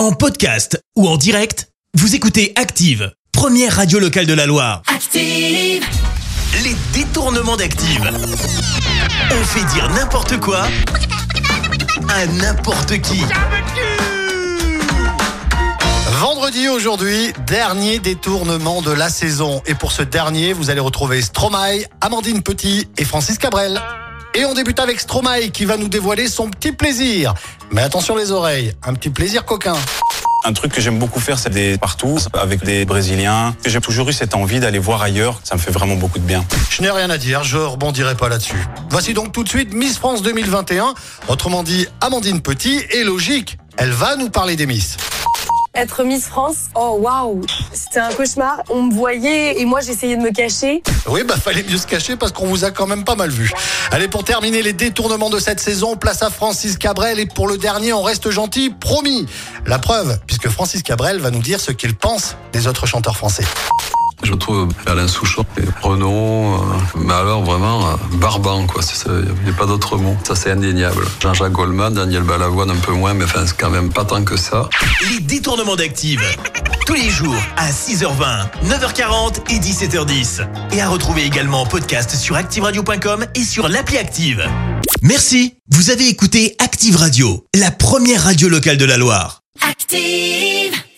En podcast ou en direct, vous écoutez Active, première radio locale de la Loire. Active. Les détournements d'Active. On fait dire n'importe quoi à n'importe qui. Vendredi aujourd'hui, dernier détournement de la saison. Et pour ce dernier, vous allez retrouver Stromae, Amandine Petit et Francis Cabrel. Et on débute avec Stromae qui va nous dévoiler son petit plaisir. Mais attention les oreilles, un petit plaisir coquin. Un truc que j'aime beaucoup faire, c'est des partout avec des Brésiliens. J'ai toujours eu cette envie d'aller voir ailleurs. Ça me fait vraiment beaucoup de bien. Je n'ai rien à dire, je rebondirai pas là-dessus. Voici donc tout de suite Miss France 2021, autrement dit Amandine Petit, et logique, elle va nous parler des Miss. Être Miss France, oh waouh, c'était un cauchemar. On me voyait et moi j'essayais de me cacher. Oui, bah fallait mieux se cacher parce qu'on vous a quand même pas mal vu. Allez, pour terminer les détournements de cette saison, place à Francis Cabrel et pour le dernier, on reste gentil, promis. La preuve, puisque Francis Cabrel va nous dire ce qu'il pense des autres chanteurs français. Je trouve Alain Souchon et Renaud, euh, mais alors vraiment euh, barbant, quoi. Il n'y a pas d'autre mot. Ça, c'est indéniable. Jean-Jacques Goldman, Daniel Balavoine un peu moins, mais enfin, c'est quand même pas tant que ça. Les détournements d'Active. Tous les jours à 6h20, 9h40 et 17h10. Et à retrouver également en podcast sur ActiveRadio.com et sur l'appli Active. Merci. Vous avez écouté Active Radio, la première radio locale de la Loire. Active.